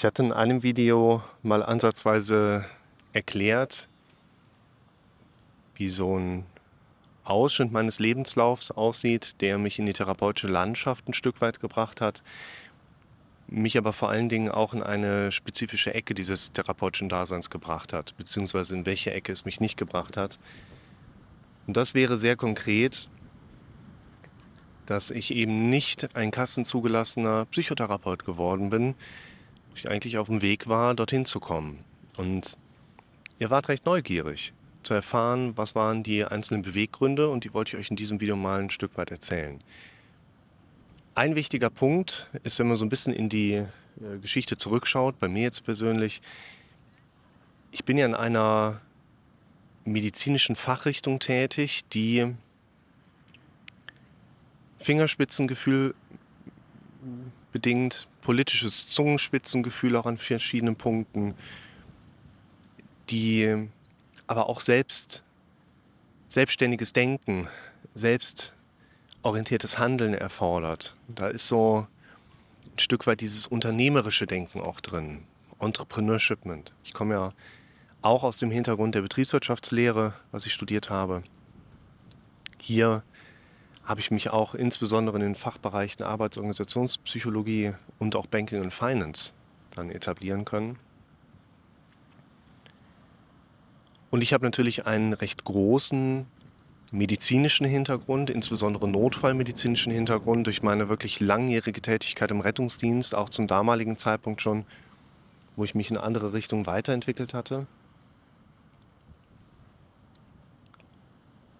Ich hatte in einem Video mal ansatzweise erklärt, wie so ein Ausschnitt meines Lebenslaufs aussieht, der mich in die therapeutische Landschaft ein Stück weit gebracht hat, mich aber vor allen Dingen auch in eine spezifische Ecke dieses therapeutischen Daseins gebracht hat, beziehungsweise in welche Ecke es mich nicht gebracht hat. Und das wäre sehr konkret, dass ich eben nicht ein kassenzugelassener Psychotherapeut geworden bin, ich eigentlich auf dem Weg war, dorthin zu kommen. Und ihr wart recht neugierig zu erfahren, was waren die einzelnen Beweggründe und die wollte ich euch in diesem Video mal ein Stück weit erzählen. Ein wichtiger Punkt ist, wenn man so ein bisschen in die äh, Geschichte zurückschaut, bei mir jetzt persönlich, ich bin ja in einer medizinischen Fachrichtung tätig, die Fingerspitzengefühl bedingt, politisches Zungenspitzengefühl auch an verschiedenen Punkten, die aber auch selbst selbstständiges Denken, selbstorientiertes Handeln erfordert. Da ist so ein Stück weit dieses unternehmerische Denken auch drin, Entrepreneurship. Ich komme ja auch aus dem Hintergrund der Betriebswirtschaftslehre, was ich studiert habe. Hier habe ich mich auch insbesondere in den Fachbereichen Arbeitsorganisationspsychologie und auch Banking und Finance dann etablieren können. Und ich habe natürlich einen recht großen medizinischen Hintergrund, insbesondere notfallmedizinischen Hintergrund durch meine wirklich langjährige Tätigkeit im Rettungsdienst, auch zum damaligen Zeitpunkt schon, wo ich mich in andere Richtungen weiterentwickelt hatte.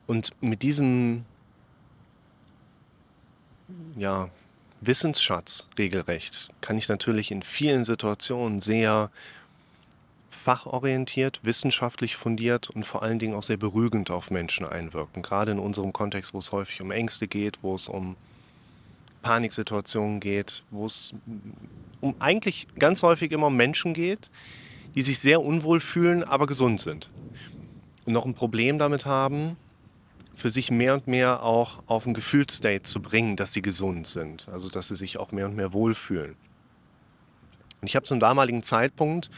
Und mit diesem ja, Wissensschatz regelrecht kann ich natürlich in vielen Situationen sehr fachorientiert, wissenschaftlich fundiert und vor allen Dingen auch sehr beruhigend auf Menschen einwirken. Gerade in unserem Kontext, wo es häufig um Ängste geht, wo es um Paniksituationen geht, wo es um eigentlich ganz häufig immer um Menschen geht, die sich sehr unwohl fühlen, aber gesund sind. Und noch ein Problem damit haben, für sich mehr und mehr auch auf ein Gefühlsstate zu bringen, dass sie gesund sind. Also dass sie sich auch mehr und mehr wohlfühlen. Und ich habe zum damaligen Zeitpunkt,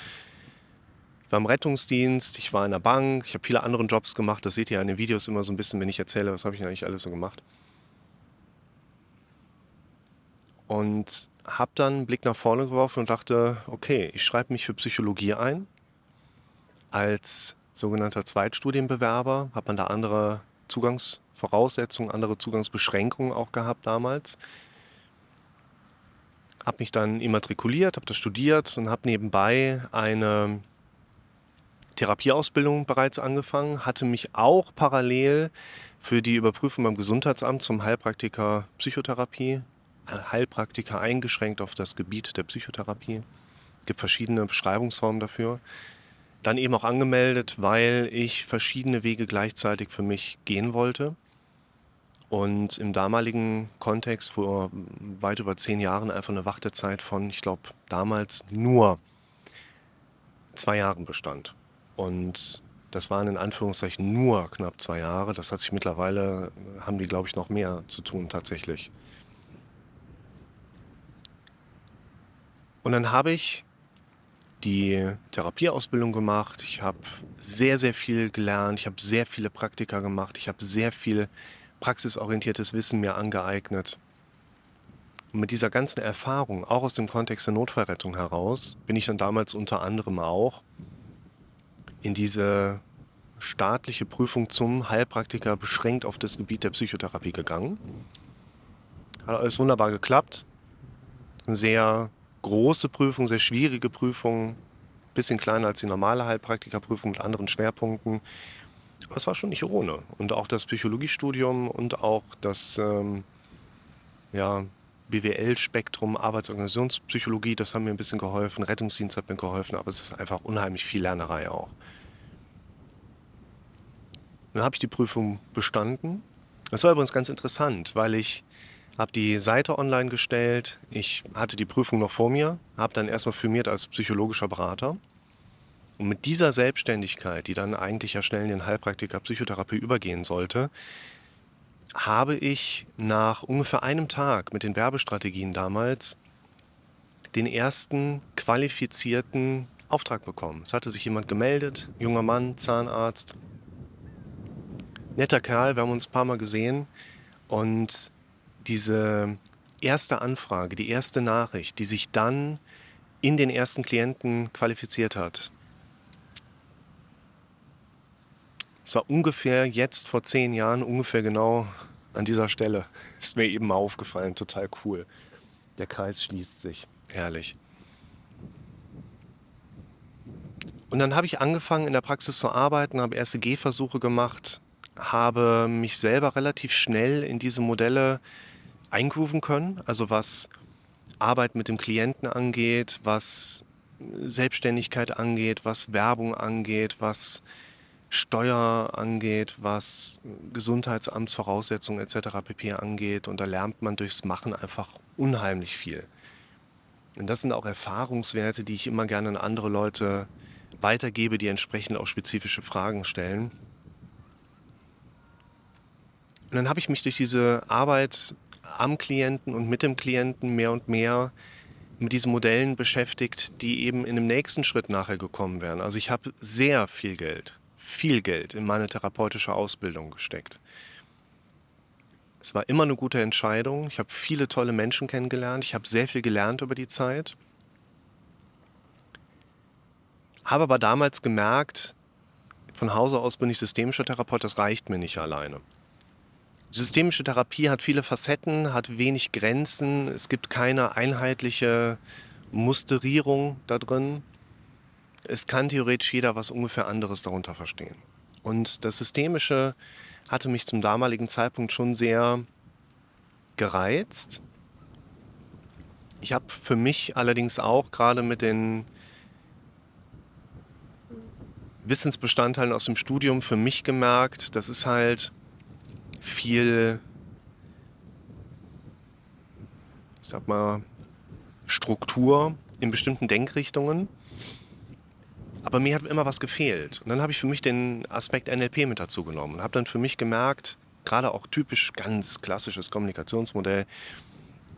ich war im Rettungsdienst, ich war in der Bank, ich habe viele andere Jobs gemacht. Das seht ihr ja in den Videos immer so ein bisschen, wenn ich erzähle, was habe ich eigentlich alles so gemacht. Und habe dann einen Blick nach vorne geworfen und dachte, okay, ich schreibe mich für Psychologie ein. Als sogenannter Zweitstudienbewerber hat man da andere Zugangsvoraussetzungen, andere Zugangsbeschränkungen auch gehabt damals. Habe mich dann immatrikuliert, habe das studiert und habe nebenbei eine Therapieausbildung bereits angefangen, hatte mich auch parallel für die Überprüfung beim Gesundheitsamt zum Heilpraktiker Psychotherapie, äh, Heilpraktiker eingeschränkt auf das Gebiet der Psychotherapie. Es gibt verschiedene Beschreibungsformen dafür dann eben auch angemeldet, weil ich verschiedene Wege gleichzeitig für mich gehen wollte. Und im damaligen Kontext vor weit über zehn Jahren einfach eine Wartezeit von, ich glaube, damals nur zwei Jahren bestand. Und das waren in Anführungszeichen nur knapp zwei Jahre. Das hat sich mittlerweile, haben die, glaube ich, noch mehr zu tun tatsächlich. Und dann habe ich die Therapieausbildung gemacht. Ich habe sehr, sehr viel gelernt. Ich habe sehr viele Praktika gemacht. Ich habe sehr viel praxisorientiertes Wissen mir angeeignet. Und mit dieser ganzen Erfahrung, auch aus dem Kontext der Notfallrettung heraus, bin ich dann damals unter anderem auch in diese staatliche Prüfung zum Heilpraktiker beschränkt auf das Gebiet der Psychotherapie gegangen. Hat alles wunderbar geklappt. Sehr große Prüfung, sehr schwierige Prüfung, bisschen kleiner als die normale Heilpraktikerprüfung mit anderen Schwerpunkten. Aber es war schon nicht ohne. Und auch das Psychologiestudium und auch das ähm, ja, BWL-Spektrum, Arbeitsorganisationspsychologie, das haben mir ein bisschen geholfen. Rettungsdienst hat mir geholfen, aber es ist einfach unheimlich viel Lernerei auch. Dann habe ich die Prüfung bestanden. Das war übrigens ganz interessant, weil ich habe die Seite online gestellt. Ich hatte die Prüfung noch vor mir, habe dann erstmal firmiert als psychologischer Berater. Und mit dieser Selbstständigkeit, die dann eigentlich ja schnell in den Heilpraktiker Psychotherapie übergehen sollte, habe ich nach ungefähr einem Tag mit den Werbestrategien damals den ersten qualifizierten Auftrag bekommen. Es hatte sich jemand gemeldet, junger Mann, Zahnarzt, netter Kerl, wir haben uns ein paar Mal gesehen und diese erste Anfrage, die erste Nachricht, die sich dann in den ersten Klienten qualifiziert hat. Es war ungefähr jetzt vor zehn Jahren, ungefähr genau an dieser Stelle. Ist mir eben mal aufgefallen, total cool. Der Kreis schließt sich. Herrlich. Und dann habe ich angefangen in der Praxis zu arbeiten, habe erste Gehversuche gemacht, habe mich selber relativ schnell in diese Modelle eingrooven können, also was Arbeit mit dem Klienten angeht, was Selbstständigkeit angeht, was Werbung angeht, was Steuer angeht, was Gesundheitsamtsvoraussetzungen etc. pp. angeht. Und da lernt man durchs Machen einfach unheimlich viel. Und das sind auch Erfahrungswerte, die ich immer gerne an andere Leute weitergebe, die entsprechend auch spezifische Fragen stellen. Und dann habe ich mich durch diese Arbeit am Klienten und mit dem Klienten mehr und mehr mit diesen Modellen beschäftigt, die eben in dem nächsten Schritt nachher gekommen wären. Also ich habe sehr viel Geld, viel Geld in meine therapeutische Ausbildung gesteckt. Es war immer eine gute Entscheidung. Ich habe viele tolle Menschen kennengelernt. Ich habe sehr viel gelernt über die Zeit. Habe aber damals gemerkt, von Hause aus bin ich systemischer Therapeut, das reicht mir nicht alleine. Systemische Therapie hat viele Facetten, hat wenig Grenzen. Es gibt keine einheitliche Musterierung da drin. Es kann theoretisch jeder was ungefähr anderes darunter verstehen. Und das Systemische hatte mich zum damaligen Zeitpunkt schon sehr gereizt. Ich habe für mich allerdings auch gerade mit den Wissensbestandteilen aus dem Studium für mich gemerkt, das ist halt viel, ich sag mal, Struktur in bestimmten Denkrichtungen. Aber mir hat immer was gefehlt. Und dann habe ich für mich den Aspekt NLP mit dazu genommen und habe dann für mich gemerkt, gerade auch typisch ganz klassisches Kommunikationsmodell,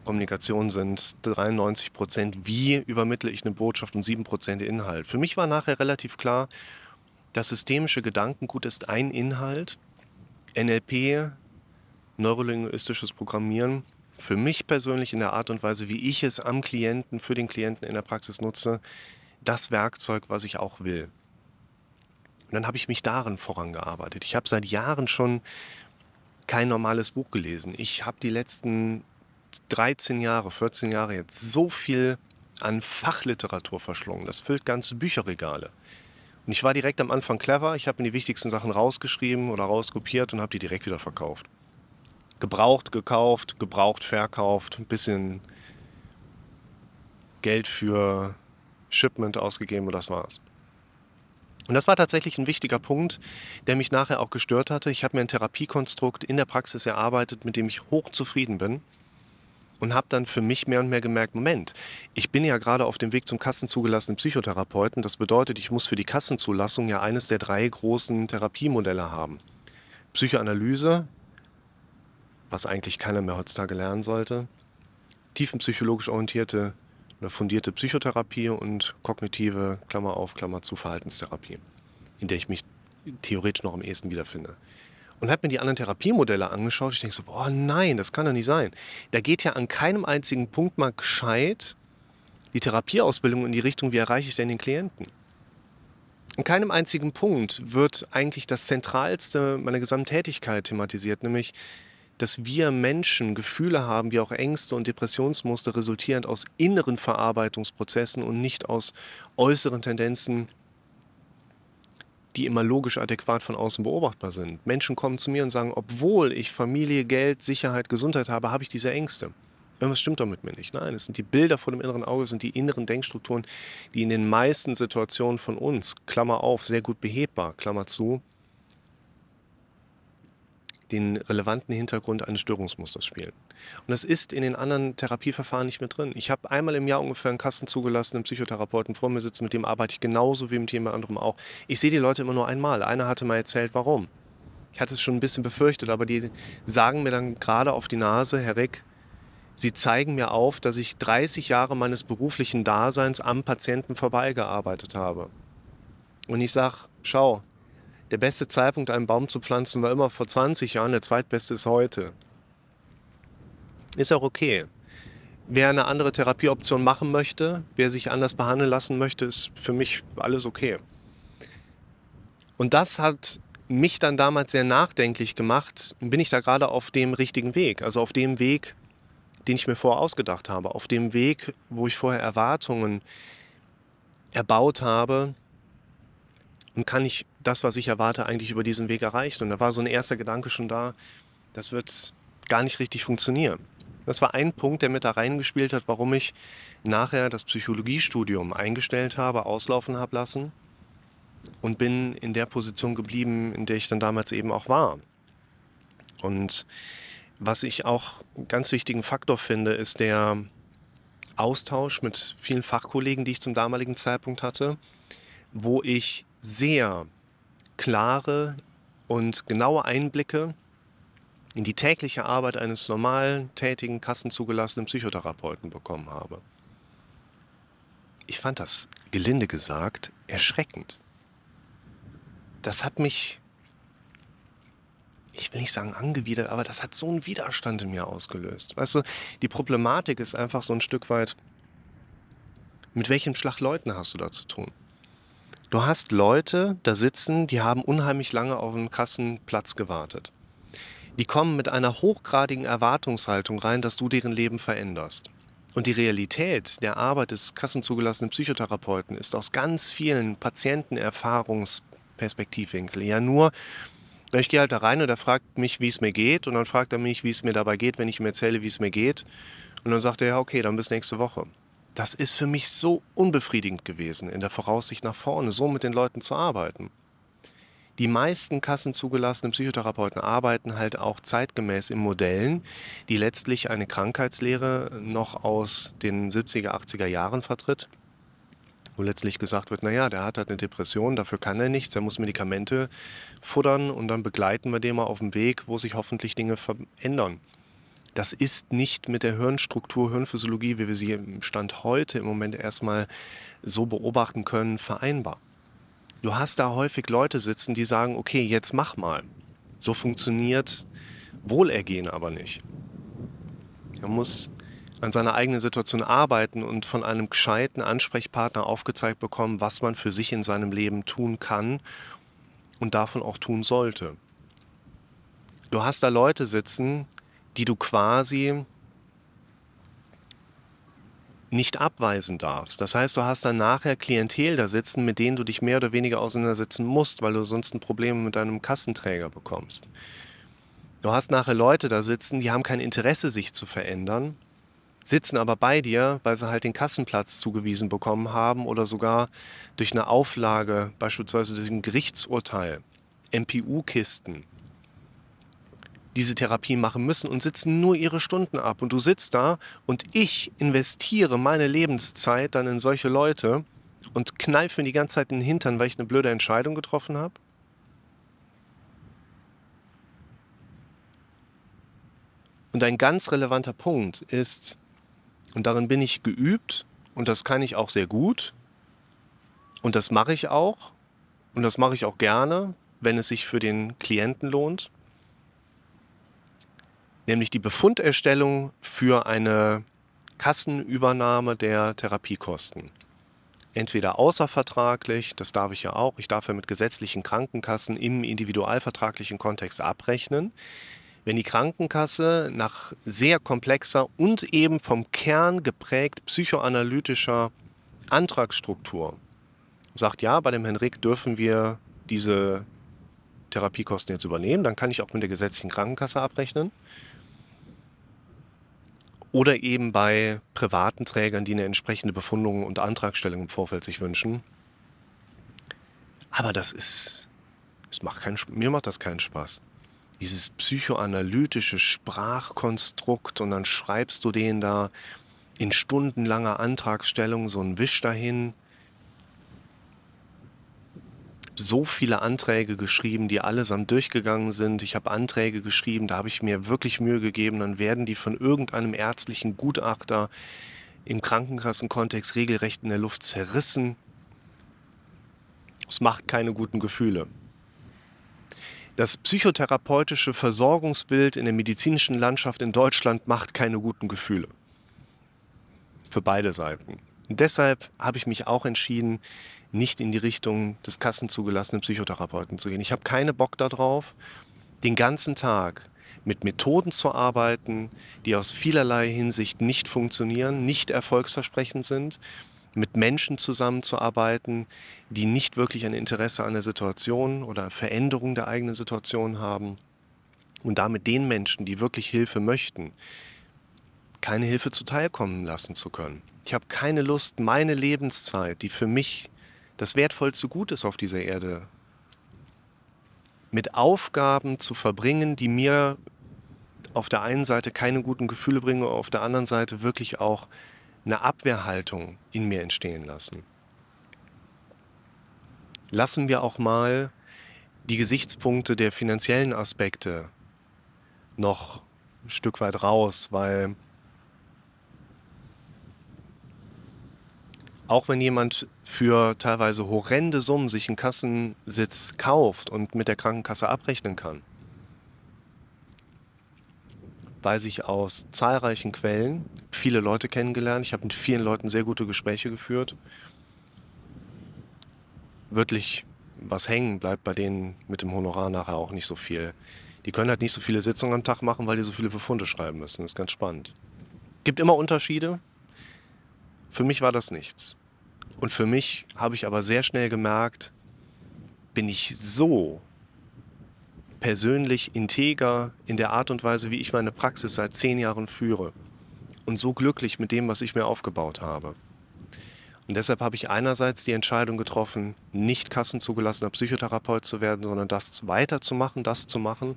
Kommunikation sind 93 Prozent, wie übermittle ich eine Botschaft und 7 Prozent Inhalt. Für mich war nachher relativ klar, das systemische Gedankengut ist ein Inhalt NLP, neurolinguistisches Programmieren, für mich persönlich in der Art und Weise, wie ich es am Klienten, für den Klienten in der Praxis nutze, das Werkzeug, was ich auch will. Und dann habe ich mich darin vorangearbeitet. Ich habe seit Jahren schon kein normales Buch gelesen. Ich habe die letzten 13 Jahre, 14 Jahre jetzt so viel an Fachliteratur verschlungen. Das füllt ganze Bücherregale. Und ich war direkt am Anfang clever. Ich habe mir die wichtigsten Sachen rausgeschrieben oder rauskopiert und habe die direkt wieder verkauft. Gebraucht, gekauft, gebraucht, verkauft, ein bisschen Geld für Shipment ausgegeben und das war's. Und das war tatsächlich ein wichtiger Punkt, der mich nachher auch gestört hatte. Ich habe mir ein Therapiekonstrukt in der Praxis erarbeitet, mit dem ich hochzufrieden bin und habe dann für mich mehr und mehr gemerkt, Moment, ich bin ja gerade auf dem Weg zum kassenzugelassenen Psychotherapeuten. Das bedeutet, ich muss für die Kassenzulassung ja eines der drei großen Therapiemodelle haben. Psychoanalyse, was eigentlich keiner mehr heutzutage lernen sollte, tiefenpsychologisch orientierte oder fundierte Psychotherapie und kognitive, Klammer auf, Klammer zu, Verhaltenstherapie, in der ich mich theoretisch noch am ehesten wiederfinde und habe mir die anderen Therapiemodelle angeschaut. Ich denke so, boah, nein, das kann doch nicht sein. Da geht ja an keinem einzigen Punkt mal gescheit die Therapieausbildung in die Richtung, wie erreiche ich denn den Klienten? An keinem einzigen Punkt wird eigentlich das Zentralste meiner gesamten Tätigkeit thematisiert, nämlich, dass wir Menschen Gefühle haben, wie auch Ängste und Depressionsmuster resultierend aus inneren Verarbeitungsprozessen und nicht aus äußeren Tendenzen, die immer logisch adäquat von außen beobachtbar sind. Menschen kommen zu mir und sagen, obwohl ich Familie, Geld, Sicherheit, Gesundheit habe, habe ich diese Ängste. Irgendwas stimmt doch mit mir nicht. Nein, es sind die Bilder vor dem inneren Auge, es sind die inneren Denkstrukturen, die in den meisten Situationen von uns, Klammer auf, sehr gut behebbar, Klammer zu, den relevanten Hintergrund eines Störungsmusters spielen. Und das ist in den anderen Therapieverfahren nicht mehr drin. Ich habe einmal im Jahr ungefähr einen kassenzugelassenen Psychotherapeuten vor mir sitzen, mit dem arbeite ich genauso wie mit jemand anderem auch. Ich sehe die Leute immer nur einmal. Einer hatte mal erzählt, warum. Ich hatte es schon ein bisschen befürchtet, aber die sagen mir dann gerade auf die Nase, Herr Rick, Sie zeigen mir auf, dass ich 30 Jahre meines beruflichen Daseins am Patienten vorbeigearbeitet habe. Und ich sage, schau, der beste Zeitpunkt, einen Baum zu pflanzen, war immer vor 20 Jahren, der zweitbeste ist heute. Ist auch okay. Wer eine andere Therapieoption machen möchte, wer sich anders behandeln lassen möchte, ist für mich alles okay. Und das hat mich dann damals sehr nachdenklich gemacht, bin ich da gerade auf dem richtigen Weg, also auf dem Weg, den ich mir vorher ausgedacht habe, auf dem Weg, wo ich vorher Erwartungen erbaut habe und kann ich das, was ich erwarte, eigentlich über diesen Weg erreichen. Und da war so ein erster Gedanke schon da, das wird gar nicht richtig funktionieren. Das war ein Punkt, der mit da reingespielt hat, warum ich nachher das Psychologiestudium eingestellt habe, auslaufen habe lassen und bin in der Position geblieben, in der ich dann damals eben auch war. Und was ich auch einen ganz wichtigen Faktor finde, ist der Austausch mit vielen Fachkollegen, die ich zum damaligen Zeitpunkt hatte, wo ich sehr klare und genaue Einblicke in die tägliche Arbeit eines normalen, tätigen, kassenzugelassenen Psychotherapeuten bekommen habe. Ich fand das, gelinde gesagt, erschreckend. Das hat mich ich will nicht sagen angewidert, aber das hat so einen Widerstand in mir ausgelöst. Weißt du, die Problematik ist einfach so ein Stück weit, mit welchem Schlag Leuten hast du da zu tun? Du hast Leute da sitzen, die haben unheimlich lange auf einen Kassenplatz gewartet. Die kommen mit einer hochgradigen Erwartungshaltung rein, dass du deren Leben veränderst. Und die Realität der Arbeit des kassenzugelassenen Psychotherapeuten ist aus ganz vielen Patientenerfahrungsperspektivwinkeln ja nur ich gehe halt da rein und er fragt mich, wie es mir geht. Und dann fragt er mich, wie es mir dabei geht, wenn ich ihm erzähle, wie es mir geht. Und dann sagt er, ja, okay, dann bis nächste Woche. Das ist für mich so unbefriedigend gewesen, in der Voraussicht nach vorne, so mit den Leuten zu arbeiten. Die meisten kassenzugelassenen Psychotherapeuten arbeiten halt auch zeitgemäß in Modellen, die letztlich eine Krankheitslehre noch aus den 70er, 80er Jahren vertritt wo letztlich gesagt wird, naja, der hat halt eine Depression, dafür kann er nichts, er muss Medikamente futtern und dann begleiten wir den mal auf dem Weg, wo sich hoffentlich Dinge verändern. Das ist nicht mit der Hirnstruktur, Hirnphysiologie, wie wir sie im Stand heute im Moment erstmal so beobachten können, vereinbar. Du hast da häufig Leute sitzen, die sagen, okay, jetzt mach mal. So funktioniert Wohlergehen aber nicht. Man muss an seiner eigenen Situation arbeiten und von einem gescheiten Ansprechpartner aufgezeigt bekommen, was man für sich in seinem Leben tun kann und davon auch tun sollte. Du hast da Leute sitzen, die du quasi nicht abweisen darfst. Das heißt, du hast dann nachher Klientel da sitzen, mit denen du dich mehr oder weniger auseinandersetzen musst, weil du sonst ein Problem mit deinem Kassenträger bekommst. Du hast nachher Leute da sitzen, die haben kein Interesse, sich zu verändern sitzen aber bei dir, weil sie halt den Kassenplatz zugewiesen bekommen haben oder sogar durch eine Auflage, beispielsweise durch ein Gerichtsurteil, MPU-Kisten, diese Therapie machen müssen und sitzen nur ihre Stunden ab. Und du sitzt da und ich investiere meine Lebenszeit dann in solche Leute und kneife mir die ganze Zeit in den Hintern, weil ich eine blöde Entscheidung getroffen habe. Und ein ganz relevanter Punkt ist, und darin bin ich geübt und das kann ich auch sehr gut. Und das mache ich auch. Und das mache ich auch gerne, wenn es sich für den Klienten lohnt. Nämlich die Befunderstellung für eine Kassenübernahme der Therapiekosten. Entweder außervertraglich, das darf ich ja auch, ich darf ja mit gesetzlichen Krankenkassen im individualvertraglichen Kontext abrechnen wenn die Krankenkasse nach sehr komplexer und eben vom Kern geprägt psychoanalytischer Antragsstruktur sagt, ja, bei dem Henrik dürfen wir diese Therapiekosten jetzt übernehmen, dann kann ich auch mit der gesetzlichen Krankenkasse abrechnen. Oder eben bei privaten Trägern, die eine entsprechende Befundung und Antragstellung im Vorfeld sich wünschen. Aber das ist, es macht keinen, mir macht das keinen Spaß dieses psychoanalytische Sprachkonstrukt und dann schreibst du den da in stundenlanger Antragstellung so einen Wisch dahin. Habe so viele Anträge geschrieben, die allesamt durchgegangen sind. Ich habe Anträge geschrieben, da habe ich mir wirklich Mühe gegeben. Dann werden die von irgendeinem ärztlichen Gutachter im Krankenkassenkontext regelrecht in der Luft zerrissen. Es macht keine guten Gefühle. Das psychotherapeutische Versorgungsbild in der medizinischen Landschaft in Deutschland macht keine guten Gefühle. Für beide Seiten. Und deshalb habe ich mich auch entschieden, nicht in die Richtung des kassenzugelassenen Psychotherapeuten zu gehen. Ich habe keine Bock darauf, den ganzen Tag mit Methoden zu arbeiten, die aus vielerlei Hinsicht nicht funktionieren, nicht erfolgsversprechend sind, mit Menschen zusammenzuarbeiten, die nicht wirklich ein Interesse an der Situation oder Veränderung der eigenen Situation haben und damit den Menschen, die wirklich Hilfe möchten, keine Hilfe zuteilkommen lassen zu können. Ich habe keine Lust, meine Lebenszeit, die für mich das wertvollste Gut ist auf dieser Erde, mit Aufgaben zu verbringen, die mir auf der einen Seite keine guten Gefühle bringen, auf der anderen Seite wirklich auch eine Abwehrhaltung in mir entstehen lassen. Lassen wir auch mal die Gesichtspunkte der finanziellen Aspekte noch ein Stück weit raus, weil auch wenn jemand für teilweise horrende Summen sich einen Kassensitz kauft und mit der Krankenkasse abrechnen kann, weiß ich aus zahlreichen Quellen, viele Leute kennengelernt. Ich habe mit vielen Leuten sehr gute Gespräche geführt. Wirklich was hängen bleibt bei denen mit dem Honorar nachher auch nicht so viel. Die können halt nicht so viele Sitzungen am Tag machen, weil die so viele Befunde schreiben müssen. Das ist ganz spannend. Gibt immer Unterschiede. Für mich war das nichts. Und für mich habe ich aber sehr schnell gemerkt, bin ich so persönlich integer in der Art und Weise, wie ich meine Praxis seit zehn Jahren führe. Und so glücklich mit dem, was ich mir aufgebaut habe. Und deshalb habe ich einerseits die Entscheidung getroffen, nicht kassenzugelassener Psychotherapeut zu werden, sondern das weiterzumachen, das zu machen,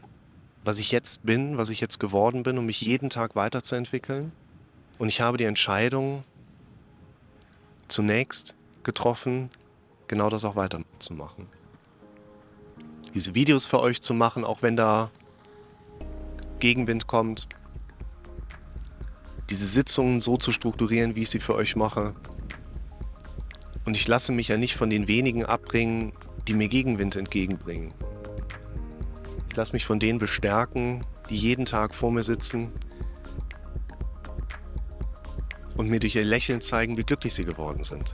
was ich jetzt bin, was ich jetzt geworden bin, um mich jeden Tag weiterzuentwickeln. Und ich habe die Entscheidung zunächst getroffen, genau das auch weiterzumachen diese Videos für euch zu machen, auch wenn da Gegenwind kommt. Diese Sitzungen so zu strukturieren, wie ich sie für euch mache. Und ich lasse mich ja nicht von den wenigen abbringen, die mir Gegenwind entgegenbringen. Ich lasse mich von denen bestärken, die jeden Tag vor mir sitzen und mir durch ihr Lächeln zeigen, wie glücklich sie geworden sind.